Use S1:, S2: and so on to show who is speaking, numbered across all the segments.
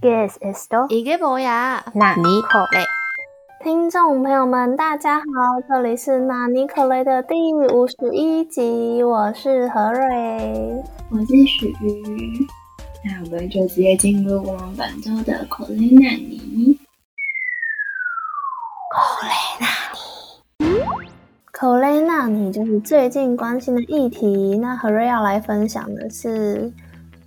S1: Guess esto
S2: 이게뭐야？
S1: 那
S2: 尼
S1: 可
S2: 嘞？
S1: 听众朋友们，大家好，这里是纳尼可雷的第五十一集，我是何瑞。
S3: 我是许瑜，那我们就直接进入我们本周的口雷纳尼。
S1: 口雷纳尼就是最近关心的议题。那何瑞要来分享的是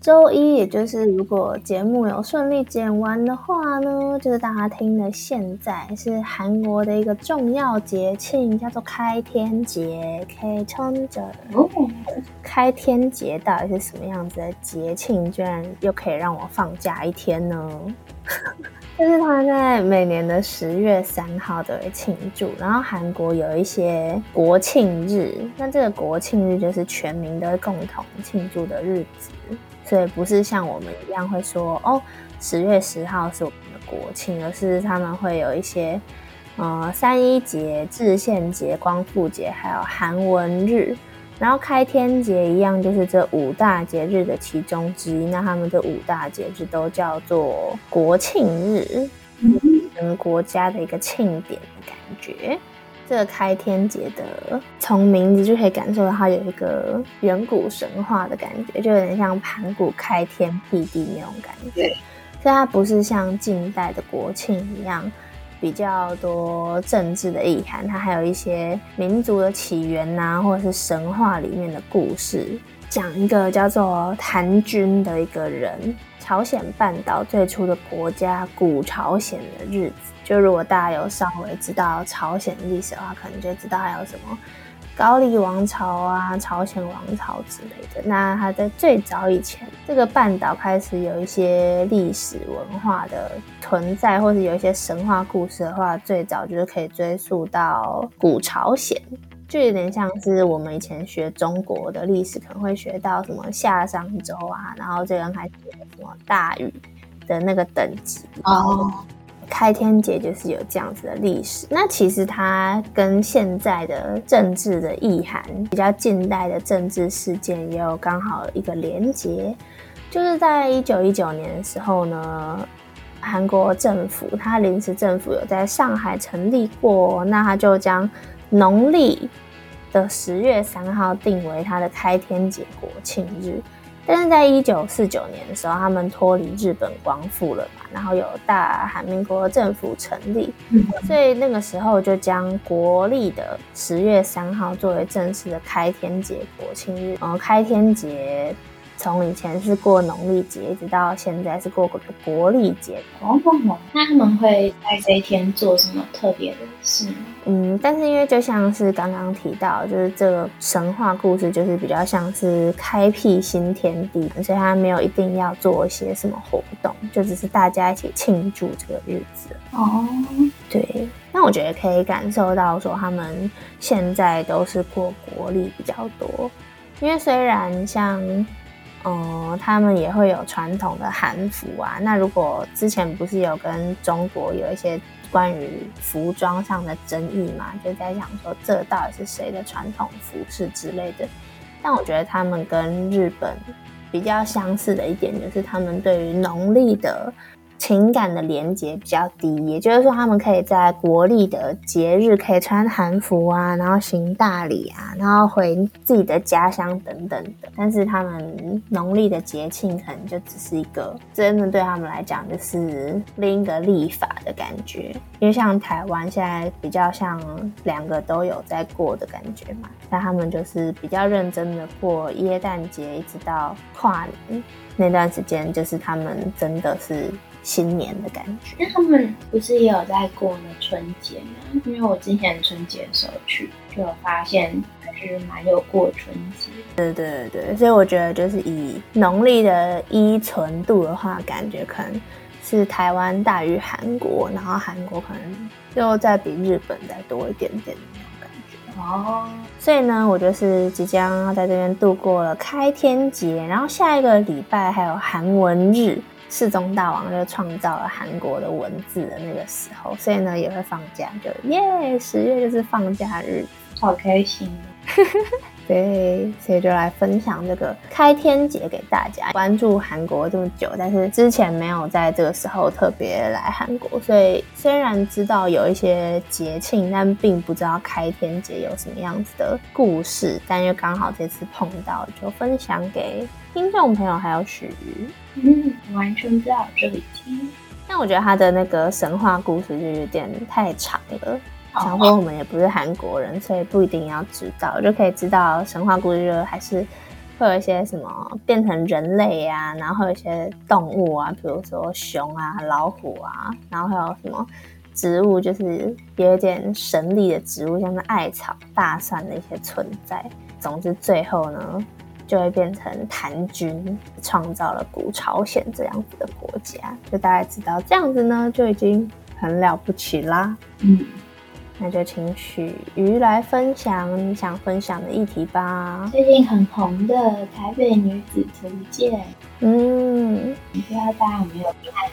S1: 周一，也就是如果节目有顺利剪完的话呢，就是大家听的现在是韩国的一个重要节庆，叫做开天节 （K 春者）。
S3: 哦，
S1: 开天节到底是什么样子的节庆？居然又可以让我放假一天呢？就是他在每年的十月三号都会庆祝，然后韩国有一些国庆日，那这个国庆日就是全民都会共同庆祝的日子，所以不是像我们一样会说哦，十月十号是我们的国庆，而是他们会有一些呃三一节、制宪节、光复节，还有韩文日。然后开天节一样，就是这五大节日的其中之一。那他们这五大节日都叫做国庆日，嗯，国家的一个庆典的感觉。这个开天节的，从名字就可以感受到它有一个远古神话的感觉，就有点像盘古开天辟地那种感觉。
S3: 对，
S1: 所以它不是像近代的国庆一样。比较多政治的意涵，它还有一些民族的起源呐、或者是神话里面的故事，讲一个叫做谭军的一个人，朝鲜半岛最初的国家古朝鲜的日子。就如果大家有稍微知道朝鲜历史的话，可能就知道还有什么。高丽王朝啊，朝鲜王朝之类的。那它在最早以前，这个半岛开始有一些历史文化的存在，或者有一些神话故事的话，最早就是可以追溯到古朝鲜，就有点像是我们以前学中国的历史，可能会学到什么夏商周啊，然后这刚开始什么大禹的那个等级。
S3: 哦，
S1: 开天节就是有这样子的历史，那其实它跟现在的政治的意涵，比较近代的政治事件也有刚好一个连结，就是在一九一九年的时候呢，韩国政府它临时政府有在上海成立过，那它就将农历的十月三号定为它的开天节国庆日。但是在一九四九年的时候，他们脱离日本光复了嘛，然后有大韩民国政府成立，
S3: 嗯
S1: 所以那个时候就将国历的十月三号作为正式的开天节国庆日。嗯，开天节从以前是过农历节，一直到现在是过国历节。
S3: 哦，那他们会在这一天做什么特别的事吗？
S1: 嗯，但是因为就像是刚刚提到，就是这个神话故事，就是比较像是开辟新天地，所以它没有一定要做一些什么活动，就只是大家一起庆祝这个日子。
S3: 哦，
S1: 对，那我觉得可以感受到说，他们现在都是过国历比较多，因为虽然像，嗯，他们也会有传统的韩服啊。那如果之前不是有跟中国有一些关于服装上的争议嘛，就在想说这到底是谁的传统服饰之类的。但我觉得他们跟日本比较相似的一点，就是他们对于农历的情感的连接比较低，也就是说，他们可以在国历的节日可以穿韩服啊，然后行大礼啊，然后回自己的家乡等等的。但是他们农历的节庆可能就只是一个，真的对他们来讲就是另一个历法的感觉。因为像台湾现在比较像两个都有在过的感觉嘛，那他们就是比较认真的过耶诞节，一直到跨年那段时间，就是他们真的是。新年的感觉。
S3: 那他们不是也有在过呢春节吗？因为我之前春节的时候去，就有发现还是蛮有过春节。
S1: 对对对对，所以我觉得就是以农历的依存度的话，感觉可能是台湾大于韩国，然后韩国可能又再比日本再多一点点的那种感觉。
S3: 哦，
S1: 所以呢，我就是即将要在这边度过了开天节，然后下一个礼拜还有韩文日。世宗大王就创造了韩国的文字的那个时候，所以呢也会放假，就耶，十月就是放假日，
S3: 好开心哦！
S1: 对，所以就来分享这个开天节给大家。关注韩国这么久，但是之前没有在这个时候特别来韩国，所以虽然知道有一些节庆，但并不知道开天节有什么样子的故事。但又刚好这次碰到，就分享给听众朋友还有许瑜。
S3: 嗯，完全不知道这里听。
S1: 但我觉得他的那个神话故事就有点太长了。想说我们也不是韩国人，所以不一定要知道，就可以知道神话故事就还是会有一些什么变成人类啊，然后有一些动物啊，比如说熊啊、老虎啊，然后还有什么植物，就是有一点神力的植物，像是艾草、大蒜的一些存在。总之，最后呢，就会变成谭军创造了古朝鲜这样子的国家，就大概知道这样子呢，就已经很了不起啦。嗯。那就请许瑜来分享你想分享的议题吧。
S3: 最近很红的《台北女子图鉴》，嗯，不知道大家有没有看？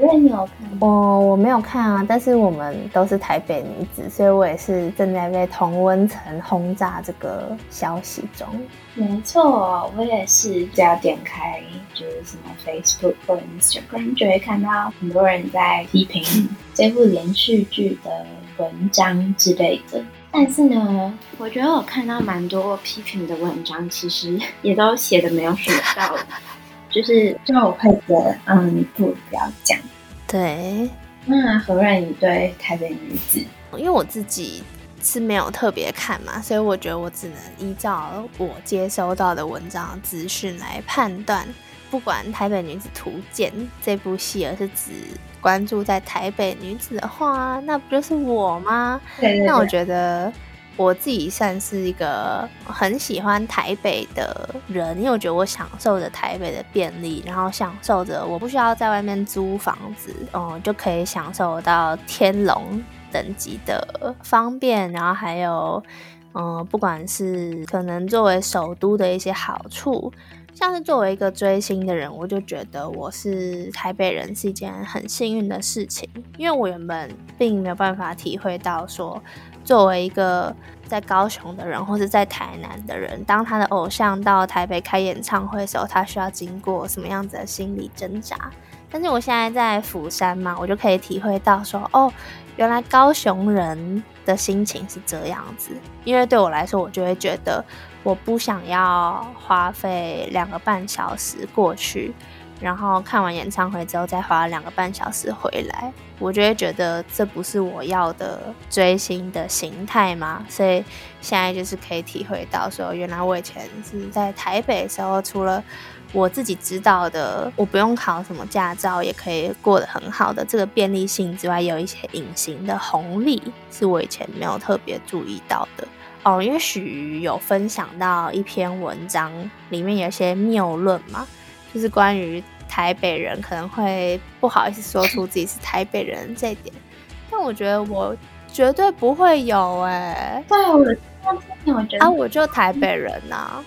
S3: 我有看，
S1: 我我没有看啊，但是我们都是台北女子，所以我也是正在被同温层轰炸这个消息中。
S3: 没错，我也是，只要点开就是什么 Facebook 或 Instagram，就会看到很多人在批评这部连续剧的文章之类的。但是呢，我觉得我看到蛮多批评的文章，其实也都写的没有什么道理。就是就我会觉得，嗯，你不不要讲。
S1: 对，
S3: 那何润你对台北女子，
S1: 因为我自己是没有特别看嘛，所以我觉得我只能依照我接收到的文章资讯来判断。不管《台北女子图鉴》这部戏，而是只关注在台北女子的话，那不就是我吗？那我觉得。我自己算是一个很喜欢台北的人，因为我觉得我享受着台北的便利，然后享受着我不需要在外面租房子，嗯，就可以享受到天龙等级的方便，然后还有，嗯，不管是可能作为首都的一些好处，像是作为一个追星的人，我就觉得我是台北人是一件很幸运的事情，因为我原本并没有办法体会到说。作为一个在高雄的人，或者在台南的人，当他的偶像到台北开演唱会的时候，他需要经过什么样子的心理挣扎？但是我现在在釜山嘛，我就可以体会到说，哦，原来高雄人的心情是这样子。因为对我来说，我就会觉得，我不想要花费两个半小时过去。然后看完演唱会之后，再花两个半小时回来，我就会觉得这不是我要的追星的形态嘛。所以现在就是可以体会到，说原来我以前是在台北的时候，除了我自己知道的，我不用考什么驾照也可以过得很好的这个便利性之外，有一些隐形的红利是我以前没有特别注意到的哦。因为许有分享到一篇文章，里面有些谬论嘛。就是关于台北人可能会不好意思说出自己是台北人这一点，但我觉得我绝对不会有哎。
S3: 对，我我觉得啊，
S1: 我就台北人呐。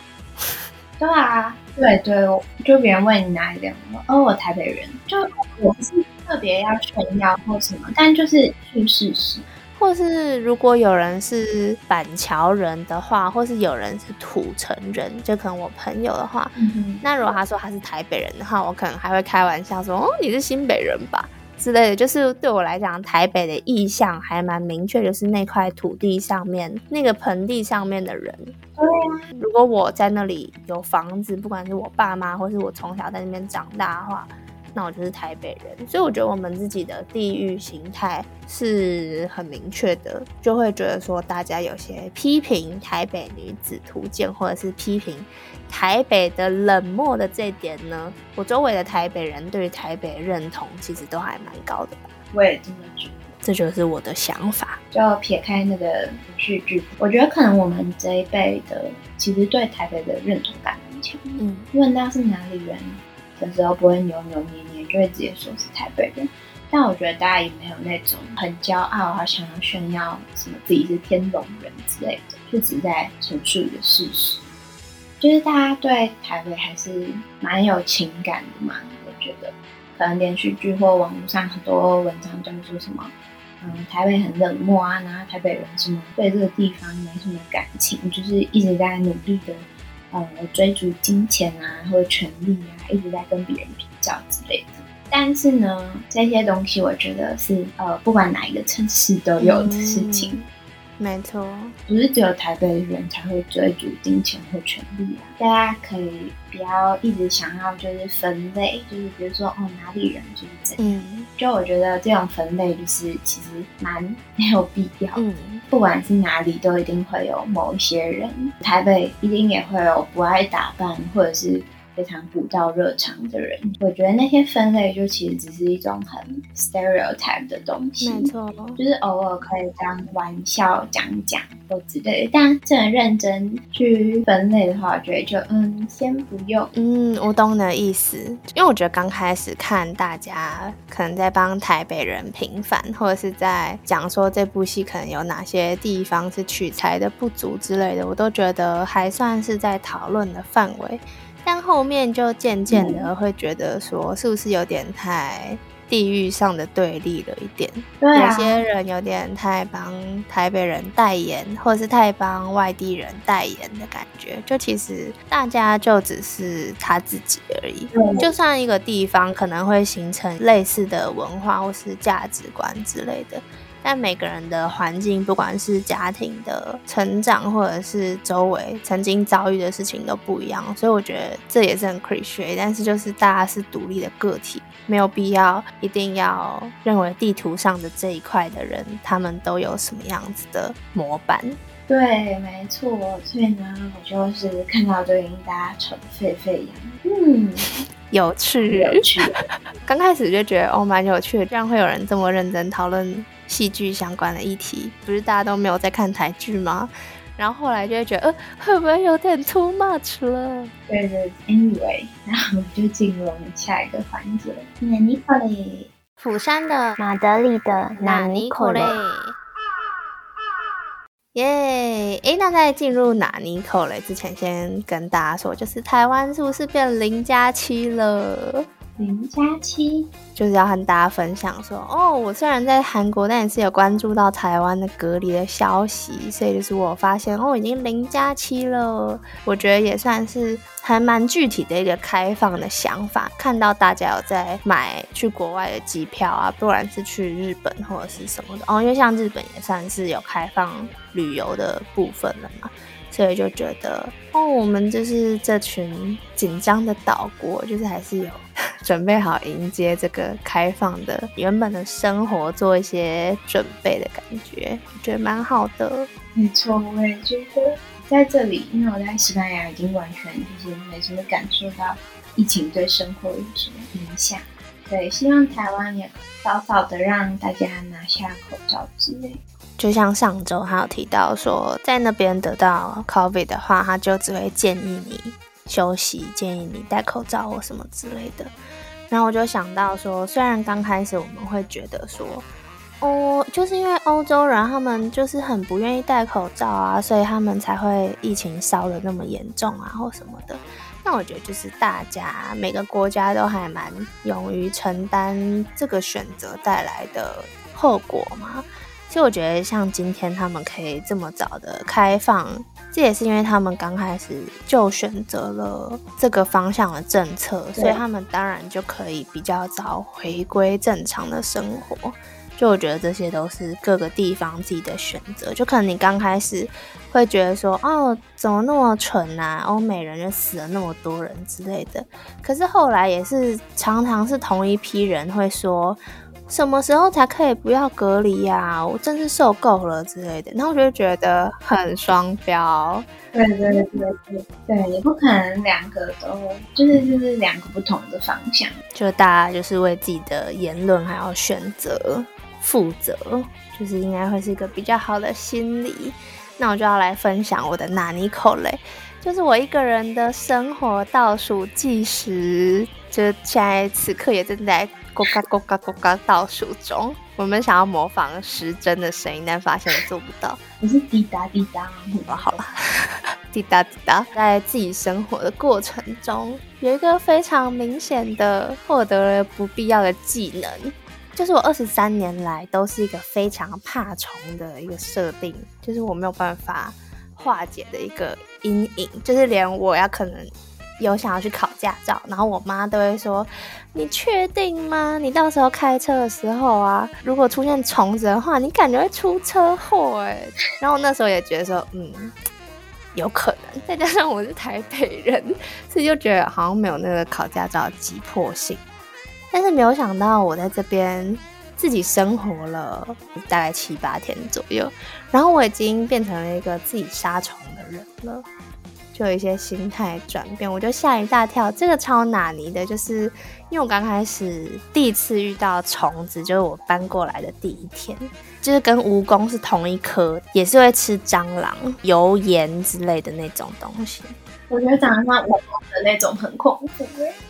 S3: 对啊，对对，就别人问你哪里人，哦，我台北人，就我不是特别要炫耀或什么，但就是去事实。
S1: 或是如果有人是板桥人的话，或是有人是土城人，就可能我朋友的话，那如果他说他是台北人的话，我可能还会开玩笑说，哦，你是新北人吧之类的。就是对我来讲，台北的意向还蛮明确，就是那块土地上面那个盆地上面的人。
S3: 对啊，
S1: 如果我在那里有房子，不管是我爸妈，或是我从小在那边长大的话。那我就是台北人，所以我觉得我们自己的地域形态是很明确的，就会觉得说大家有些批评台北女子图鉴，或者是批评台北的冷漠的这点呢，我周围的台北人对于台北认同其实都还蛮高的吧。
S3: 我也这么觉得，
S1: 这就是我的想法。
S3: 就撇开那个连续剧，我觉得可能我们这一辈的其实对台北的认同感很强。嗯，问到是哪里人？的时候不会扭扭捏捏，就会直接说是台北人。但我觉得大家也没有那种很骄傲啊，想要炫耀什么自己是天龙人之类的，就只在陈述一个事实。就是大家对台北还是蛮有情感的嘛。我觉得可能连续剧或网络上很多文章都说什么嗯，台北很冷漠啊，然后台北人什么对这个地方没什么感情，就是一直在努力的呃追逐金钱啊或者权利啊，一直在跟别人比较之类的。但是呢，这些东西我觉得是呃，不管哪一个城市都有的事情。
S1: 没错，
S3: 不是只有台北的人才会追逐金钱或权利啊！大家可以不要一直想要就是分类，就是比如说哦哪里人就是怎样，就我觉得这种分类就是其实蛮 没有必要。嗯，不管是哪里，都一定会有某一些人，台北一定也会有不爱打扮或者是。非常古道热肠的人，我觉得那些分类就其实只是一种很 stereotype 的东西，
S1: 没错，
S3: 就是偶尔可以当玩笑讲讲或之类的。但真的认真去分类的话，我觉得就嗯，先不用。
S1: 嗯，我懂你的意思，因为我觉得刚开始看大家可能在帮台北人平反，或者是在讲说这部戏可能有哪些地方是取材的不足之类的，我都觉得还算是在讨论的范围。但后面就渐渐的会觉得说，是不是有点太地域上的对立了一点？
S3: 有
S1: 些人有点太帮台北人代言，或者是太帮外地人代言的感觉。就其实大家就只是他自己而已。就算一个地方可能会形成类似的文化或是价值观之类的。但每个人的环境，不管是家庭的成长，或者是周围曾经遭遇的事情都不一样，所以我觉得这也是很 c r i s t 但是就是大家是独立的个体，没有必要一定要认为地图上的这一块的人，他们都有什么样子的模板。
S3: 对，没错。所以呢，我就是看到这个，大家吵得沸沸扬。嗯，
S1: 有趣，
S3: 有趣。
S1: 刚开始就觉得哦，蛮有趣的，这样会有人这么认真讨论。戏剧相关的议题，不是大家都没有在看台剧吗？然后后来就会觉得，呃，会不会有点 too much 了？
S3: 对对，Anyway，然后我们就进入我们下一个环节。纳尼可雷，
S1: 釜山的
S3: 马德里的纳尼可雷。
S1: 耶！哎，那在进入纳尼可雷之前，先跟大家说，就是台湾是不是变零加七了？
S3: 零加七
S1: 就是要和大家分享说，哦，我虽然在韩国，但也是有关注到台湾的隔离的消息，所以就是我发现，哦，已经零加七了。我觉得也算是还蛮具体的一个开放的想法。看到大家有在买去国外的机票啊，不管是去日本或者是什么的，哦，因为像日本也算是有开放旅游的部分了嘛。所以就觉得哦，我们就是这群紧张的岛国，就是还是有 准备好迎接这个开放的原本的生活，做一些准备的感觉，我觉得蛮好的。
S3: 没错，我也觉得在这里，因为我在西班牙已经完全就是没什么感受到疫情对生活有什么影响。对，希望台湾也早早的让大家拿下口罩之类。
S1: 就像上周他有提到说，在那边得到 COVID 的话，他就只会建议你休息，建议你戴口罩或什么之类的。然后我就想到说，虽然刚开始我们会觉得说，哦，就是因为欧洲人他们就是很不愿意戴口罩啊，所以他们才会疫情烧的那么严重啊，或什么的。但我觉得就是大家每个国家都还蛮勇于承担这个选择带来的后果嘛。其实我觉得，像今天他们可以这么早的开放，这也是因为他们刚开始就选择了这个方向的政策，所以他们当然就可以比较早回归正常的生活。就我觉得这些都是各个地方自己的选择。就可能你刚开始会觉得说，哦，怎么那么蠢啊？欧美人就死了那么多人之类的。可是后来也是常常是同一批人会说。什么时候才可以不要隔离呀？我真是受够了之类的。然后我就觉得很双标。
S3: 对对对对对，也不可能两个都就是就是两个不同的方向。
S1: 就大家就是为自己的言论还要选择负责，就是应该会是一个比较好的心理。那我就要来分享我的纳尼口嘞，就是我一个人的生活倒数计时，就现在此刻也正在。咕嘎咕嘎咕嘎倒数中，我们想要模仿时针的声音，但发现做不到。
S3: 你是滴答滴答，
S1: 好了，滴答滴答。在自己生活的过程中，有一个非常明显的获得了不必要的技能，就是我二十三年来都是一个非常怕虫的一个设定，就是我没有办法化解的一个阴影，就是连我要可能有想要去考驾照，然后我妈都会说：“你确定吗？你到时候开车的时候啊，如果出现虫子的话，你感觉会出车祸哎。” 然后那时候也觉得说：“嗯，有可能。”再加上我是台北人，所以就觉得好像没有那个考驾照的急迫性。但是没有想到，我在这边自己生活了大概七八天左右，然后我已经变成了一个自己杀虫的人了，就有一些心态转变，我就吓一大跳。这个超拿泥的，就是因为我刚开始第一次遇到虫子，就是我搬过来的第一天，就是跟蜈蚣是同一科，也是会吃蟑螂、油盐之类的那种东西。
S3: 我觉得长得像蜈蚣的那种很恐怖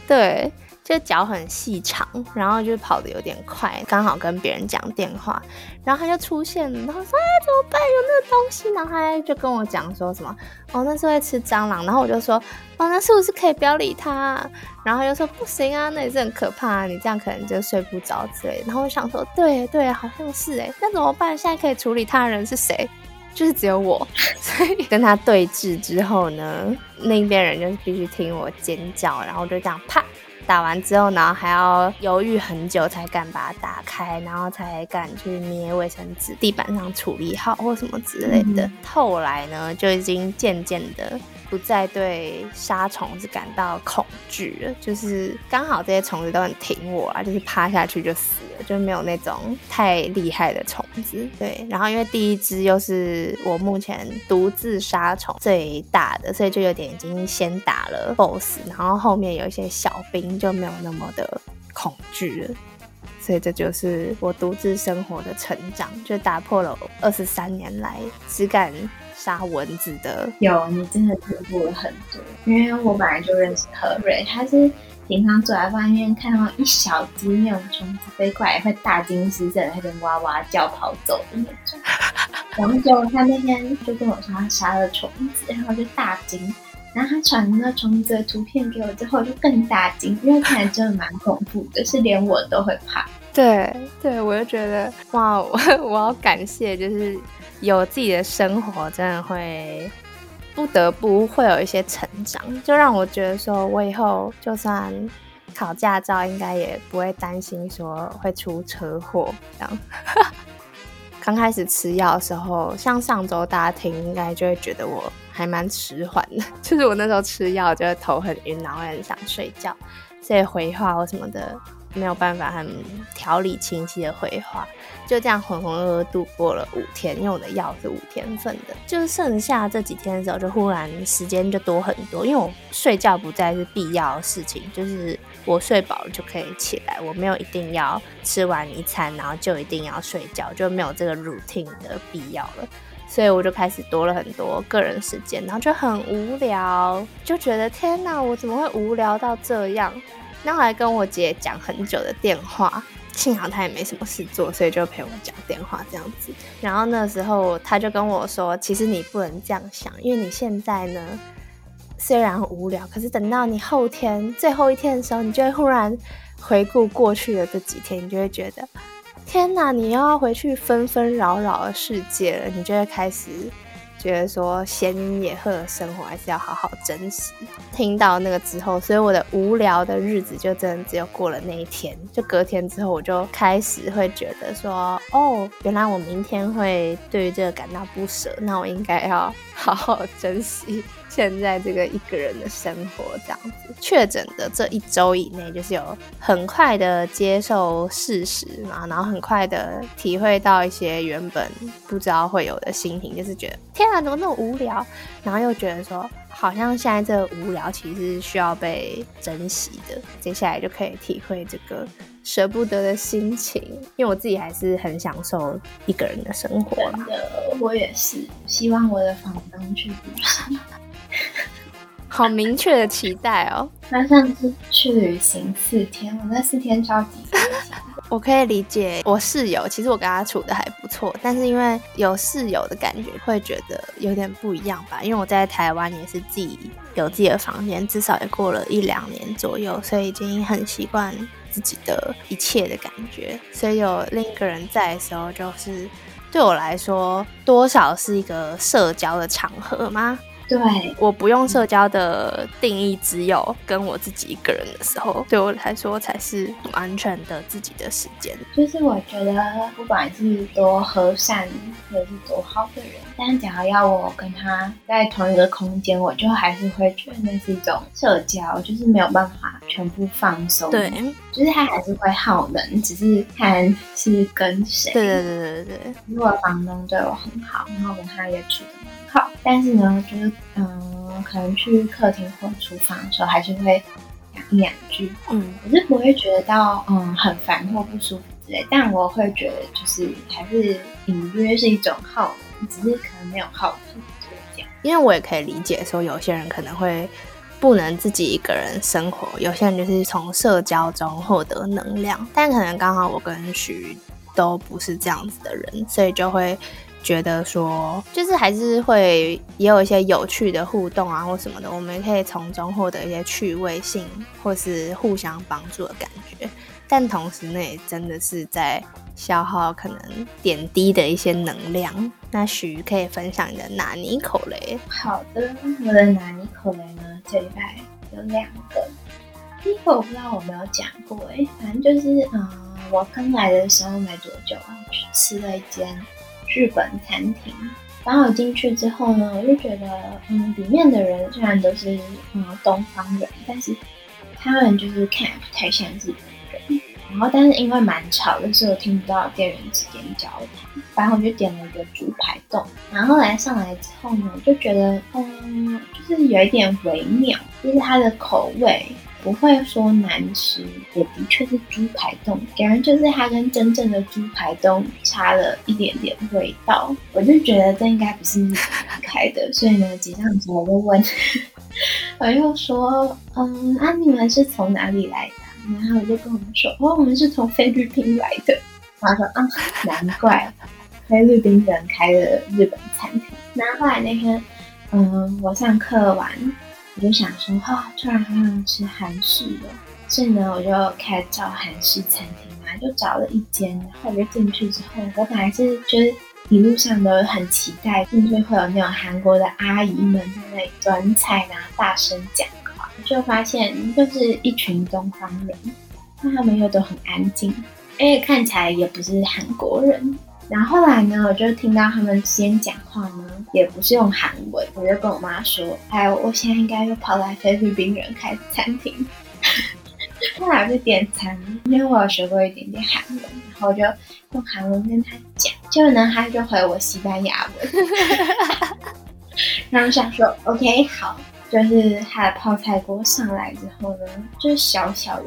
S1: 对。就脚很细长，然后就跑得有点快，刚好跟别人讲电话，然后他就出现，然后说：“哎，怎么办？有那个东西？”然后他就跟我讲说什么：“哦，那是会吃蟑螂。”然后我就说：“哦，那是不是可以不要理他？”然后他就说：“不行啊，那也是很可怕，你这样可能就睡不着之类。”然后我想说：“对对，好像是哎，那怎么办？现在可以处理他的人是谁？就是只有我。所以跟他对峙之后呢，那边人就必须听我尖叫，然后就这样啪。”打完之后，然后还要犹豫很久才敢把它打开，然后才敢去捏卫生纸，地板上处理好或什么之类的。后来呢，就已经渐渐的。不再对杀虫子感到恐惧了，就是刚好这些虫子都很挺我啊，就是趴下去就死了，就没有那种太厉害的虫子。对，然后因为第一只又是我目前独自杀虫最大的，所以就有点已经先打了 BOSS，然后后面有一些小兵就没有那么的恐惧了。所以这就是我独自生活的成长，就打破了二十三年来只敢。杀蚊子的
S3: 有，你真的进步了很多。因为我本来就认识何瑞，他是平常走在外面看到一小只那种虫子飞过来，会大惊失色，他就哇哇叫跑走的那种。然后就他那天就跟我说他杀了虫子，然后就大惊。然后他传那虫子的图片给我之后，就更大惊，因为看来真的蛮恐怖的，是连我都会怕。
S1: 对对，我就觉得哇，我 我要感谢就是。有自己的生活，真的会不得不会有一些成长，就让我觉得说，我以后就算考驾照，应该也不会担心说会出车祸这样。刚开始吃药的时候，像上周大家听，应该就会觉得我还蛮迟缓的，就是我那时候吃药就会头很晕，然后很想睡觉，所以回话或什么的。没有办法很条理清晰的回话，就这样浑浑噩噩度过了五天，因为我的药是五天份的。就是剩下这几天的时候，就忽然时间就多很多，因为我睡觉不再是必要的事情，就是我睡饱了就可以起来，我没有一定要吃完一餐然后就一定要睡觉，就没有这个 routine 的必要了，所以我就开始多了很多个人时间，然后就很无聊，就觉得天哪，我怎么会无聊到这样？然后还跟我姐讲很久的电话，幸好他也没什么事做，所以就陪我讲电话这样子。然后那时候他就跟我说：“其实你不能这样想，因为你现在呢虽然无聊，可是等到你后天最后一天的时候，你就会忽然回顾过去的这几天，你就会觉得天哪，你又要回去纷纷扰扰的世界了，你就会开始。”觉得说闲云野鹤的生活还是要好好珍惜。听到那个之后，所以我的无聊的日子就真的只有过了那一天。就隔天之后，我就开始会觉得说，哦，原来我明天会对于这个感到不舍，那我应该要好好珍惜。现在这个一个人的生活这样子，确诊的这一周以内，就是有很快的接受事实嘛，然后很快的体会到一些原本不知道会有的心情，就是觉得天啊，怎么那么无聊，然后又觉得说，好像现在这个无聊其实是需要被珍惜的，接下来就可以体会这个舍不得的心情，因为我自己还是很享受一个人的生活。
S3: 真的，我也是，希望我的房东去旅行。
S1: 好明确的期待哦！
S3: 他上次去旅行四天，我那四天超级开心。
S1: 我可以理解，我室友其实我跟他处的还不错，但是因为有室友的感觉，会觉得有点不一样吧。因为我在台湾也是自己有自己的房间，至少也过了一两年左右，所以已经很习惯。自自己的一切的感觉。所以有另一个人在的时候，就是对我来说，多少是一个社交的场合吗？
S3: 对，
S1: 我不用社交的定义，只有跟我自己一个人的时候，对我来说才是完全的自己的时间。
S3: 就是我觉得，不管是多和善或者是多好的人，但只要要我跟他在同一个空间，我就还是会觉得那是一种社交，就是没有办法全部放松。
S1: 对，
S3: 就是他还是会耗能，只是看是跟谁。
S1: 对对对对对。
S3: 如果房东对我很好，然后跟他也处的。好，但是呢，就是嗯，可能去客厅或厨房的时候，还是会讲一两句。嗯，我是不会觉得到嗯很烦或不舒服之类，但我会觉得就是还是隐约是一种耗只是可能没有好处这样。
S1: 因为我也可以理解说，有些人可能会不能自己一个人生活，有些人就是从社交中获得能量，但可能刚好我跟徐都不是这样子的人，所以就会。觉得说，就是还是会也有一些有趣的互动啊，或什么的，我们可以从中获得一些趣味性，或是互相帮助的感觉。但同时，那也真的是在消耗可能点滴的一些能量。那许可以分享你的拿尼口雷。
S3: 好的，我的拿尼口雷呢，这一拜有两个。第一个我不知道我没有讲过哎，反正就是，嗯，我刚来的时候没多久，去吃了一间。日本餐厅，然后我进去之后呢，我就觉得，嗯，里面的人虽然都是嗯东方人，但是他们就是看不太像日本人。然后，但是因为蛮吵的，所以我听不到店员之间交谈。反正我就点了一个猪排冻，然后来上来之后呢，我就觉得，嗯，就是有一点微妙，就是它的口味。不会说难吃，也的确是猪排冻，感觉就是它跟真正的猪排冻差了一点点味道。我就觉得这应该不是日本开的，所以呢，结账的时候我就问，我就说，嗯，啊，你们是从哪里来的？然后我就跟我们说，哦，我们是从菲律宾来的。他说，啊，难怪菲律宾人开的日本餐厅。那后来那天，嗯，我上课完。我就想说，哈，突然好想吃韩式的，所以呢，我就开始找韩式餐厅嘛，就找了一间，然后就进去之后，我本来是就是一路上都很期待，进去会有那种韩国的阿姨们在那里端菜然后大声讲话，就发现就是一群东方人，那他们又都很安静，而且看起来也不是韩国人。然后后来呢，我就听到他们先讲话呢，也不是用韩文，我就跟我妈说：“哎，我现在应该又跑来菲律宾人开餐厅。”后来就点餐，因为我有学过一点点韩文，然后我就用韩文跟他讲，结果呢，他就回我西班牙文，然后想说：“OK，好。”就是它的泡菜锅上来之后呢，就是小小的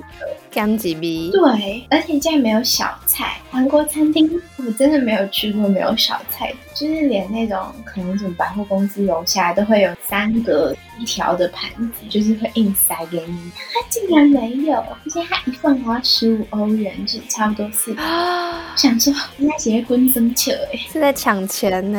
S1: 干几米，
S3: 对，而且竟然没有小菜。韩国餐厅我真的没有去过没有小菜，就是连那种可能什么百货公司楼下都会有三个一条的盘子，就是会硬塞给你，它竟然没有，而且它一份花十五欧元，就差不多是啊，想说应该结婚争抢哎，
S1: 是在抢钱呢。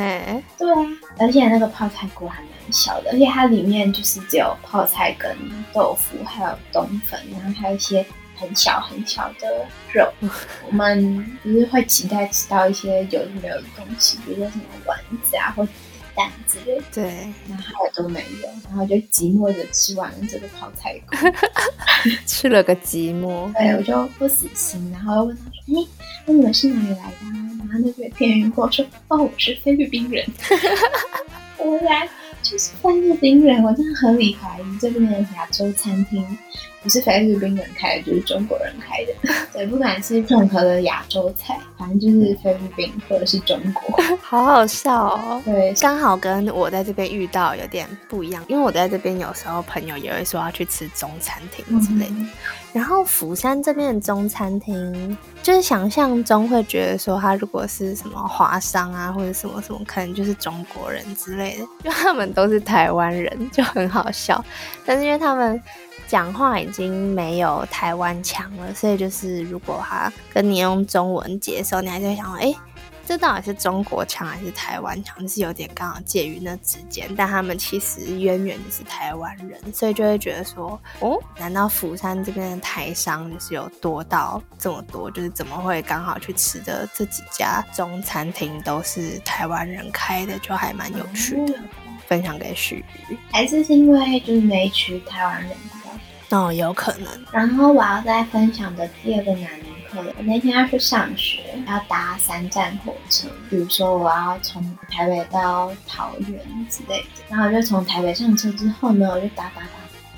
S3: 对啊，而且那个泡菜锅还。小的，而且它里面就是只有泡菜跟豆腐，还有冬粉，然后还有一些很小很小的肉。我们就是会期待吃到一些有没有的东西，比如说什么丸子啊或蛋之类。
S1: 对，
S3: 然后都没有，然后就寂寞的吃完了这个泡菜 锅，
S1: 吃了个寂寞。
S3: 对，我就不死心，然后问他说：“哎，那你们是哪里来的？”然后那个店员跟我说：“哦，我是菲律宾人。”我来。就是菲律宾人，我真的合理怀疑这边的亚洲餐厅不是菲律宾人开的，就是中国人开的。对，不管是任何的亚洲菜，反正就是菲律宾或者是中国，
S1: 好好笑哦。
S3: 对，
S1: 刚好跟我在这边遇到有点不一样，因为我在这边有时候朋友也会说要去吃中餐厅之类的。然后釜山这边的中餐厅，就是想象中会觉得说，他如果是什么华商啊，或者什么什么，可能就是中国人之类的，因为他们都是台湾人，就很好笑。但是因为他们讲话已经没有台湾腔了，所以就是如果他跟你用中文接受，你还是会想，哎，这到底是中国腔还是台湾强？是有点刚好介于那之间，但他们其实渊源就是台湾人，所以就会觉得说，哦，难道釜山这边的台商就是有多到这么多？就是怎么会刚好去吃的这几家中餐厅都是台湾人开的，就还蛮有趣的。分享给许瑜，
S3: 还是是因为就是没去台湾人
S1: 哦，有可能。
S3: 然后我要再分享的第二个难。我那天要去上学，要搭三站火车。比如说，我要从台北到桃园之类的，然后我就从台北上车之后呢，我就搭搭搭，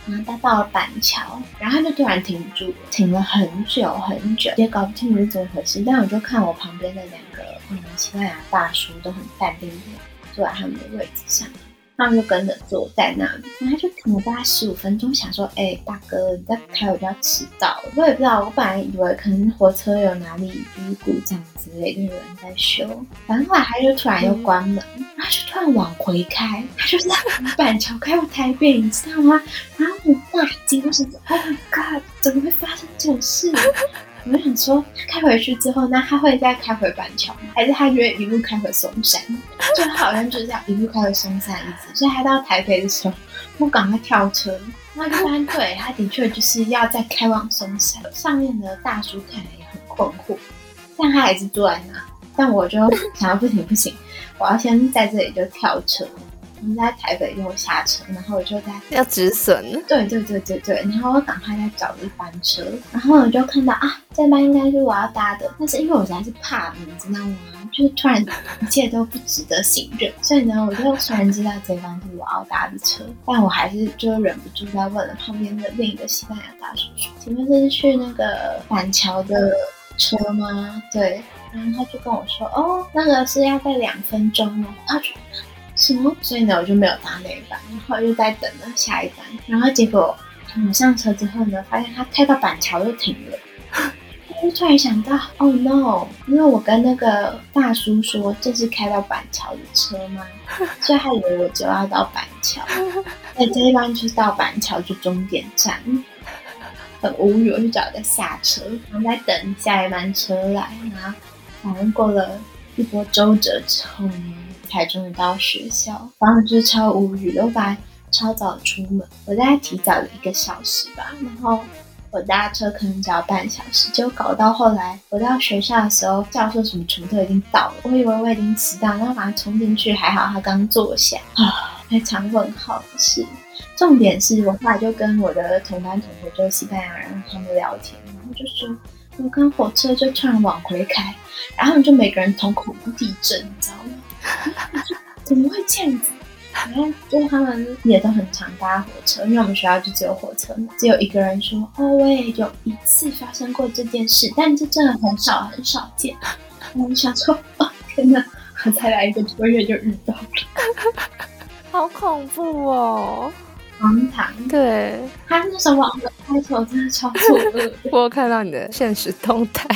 S3: 然后搭到了板桥，然后就突然停住，停了很久很久，也搞不清楚是怎么回事。但我就看我旁边的两个嗯西班牙大叔都很淡定的坐在他们的位置上。他们就跟着坐在那里，然后就停了大概十五分钟，想说：“哎，大哥，你在开，我就要迟到。”我也不知道，我本来以为可能火车有哪里就是故障之类的，有人在修。反正后来他就突然又关门，然后就突然往回开，他就在板桥开到台北，你知道吗？然后我大惊，我说：“Oh my god，怎么会发生这种事？”我就想说，开回去之后，那他会再开回板桥吗？还是他觉得一路开回松山？就好像就是这样一路开回松山一直。所以他到台北的时候，我赶快跳车。那一般对他的确就是要再开往松山。上面的大叔看来也很困惑，但他还是坐在那。但我就想要不行不行，我要先在这里就跳车。我们在台北又下车，然后我就在
S1: 要止损。
S3: 对对对对对，然后我赶快再找一班车，然后我就看到啊，这班应该是我要搭的，但是因为我实在是怕，你知道吗？就是突然一切都不值得信任，所以呢，我就突然知道这班是我要搭的车，但我还是就忍不住在问了旁边的另一个西班牙大叔说：“请问这是去那个板桥的车吗？”对，然后他就跟我说：“哦，那个是要在两分钟哦。”他就。什么？所以呢，我就没有搭那一班，然后又在等了下一班，然后结果我上车之后呢，发现他开到板桥又停了，我就突然想到，Oh no！因为我跟那个大叔说这是开到板桥的车吗？所以他以为我就要到板桥，那这一班就是到板桥就终点站，很无语，我就找个下车，然后再等下一班车来，然后反正过了一波周折之后呢。才终于到学校，然后就是超无语的。我本来超早出门，我大概提早了一个小时吧。然后我搭车可能只要半小时，就搞到后来我到学校的时候，教授什么全部都已经到了。我以为我已经迟到，然后马上冲进去，还好他刚坐下啊，非常问号的是。重点是我后来就跟我的同班同学，就是西班牙人，他们聊天，然后就说我跟火车就突然往回开，然后他们就每个人瞳孔地震，你知道吗？怎么会这样子？然后就是他们也都很常搭火车，因为我们学校就只有火车嘛。只有一个人说：“哦，我也有一次发生过这件事，但这真的很少很少见。” 我想说：“哦，天哪！我 再来一个多月就遇到了，
S1: 好恐怖哦！”
S3: 荒唐，
S1: 对。
S3: 他那时候网的开头真的超错愕。
S1: 我看到你的现实动态。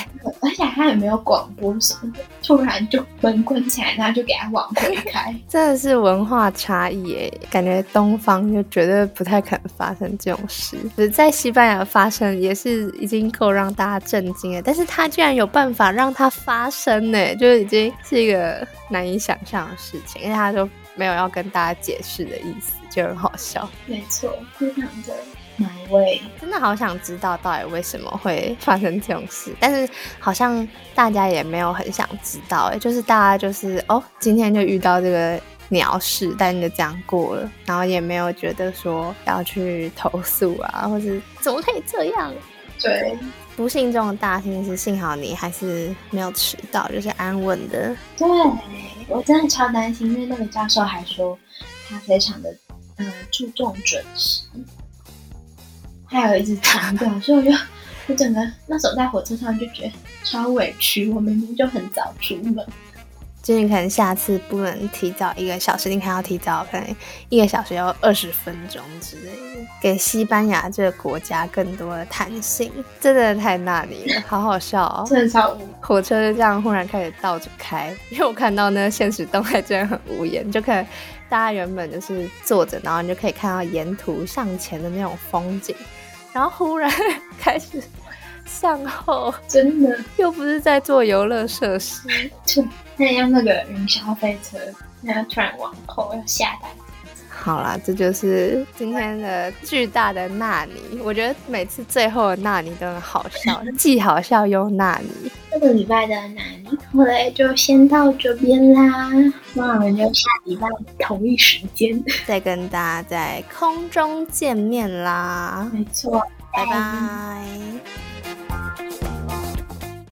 S3: 而且他也没有广播什么的，突然就门关起来，然后就给他往回开，
S1: 真的是文化差异诶，感觉东方就绝对不太可能发生这种事，是在西班牙发生也是已经够让大家震惊了，但是他居然有办法让它发生呢，就已经是一个难以想象的事情，因为他就没有要跟大家解释的意思，就很好笑。
S3: 没错，非常的。哪位？
S1: 真的好想知道到底为什么会发生这种事，但是好像大家也没有很想知道，哎，就是大家就是哦，今天就遇到这个鸟事，但就这样过了，然后也没有觉得说要去投诉啊，或是怎么可以这样？
S3: 对，
S1: 不幸中的大幸是，幸好你还是没有迟到，就是安稳的。
S3: 对，我真的超担心，因为那个教授还说他非常的嗯注重准时。还有一直强调，所以我就我整个那时候在火车上就觉得超委屈。我明明就很早出门，
S1: 就你可能下次不能提早一个小时，你可能要提早可能一个小时要二十分钟之类的，给西班牙这个国家更多的弹性，真的太那里了，好好笑哦！
S3: 真的超无
S1: 火车就这样忽然开始倒着开，因为我看到那个现实动态真的很无言，就看大家原本就是坐着，然后你就可以看到沿途向前的那种风景。然后忽然 开始向后，
S3: 真的
S1: 又不是在做游乐设施，
S3: 就那样那个云霄飞车，那突然往后要下来。
S1: 好啦，这就是今天的巨大的纳尼。我觉得每次最后的纳尼都很好笑，既好笑又纳尼。
S3: 这个礼拜的纳尼后来就先到这边啦，那我们就下礼拜同一时间
S1: 再跟大家在空中见面啦。
S3: 没错，
S1: 拜拜。thank you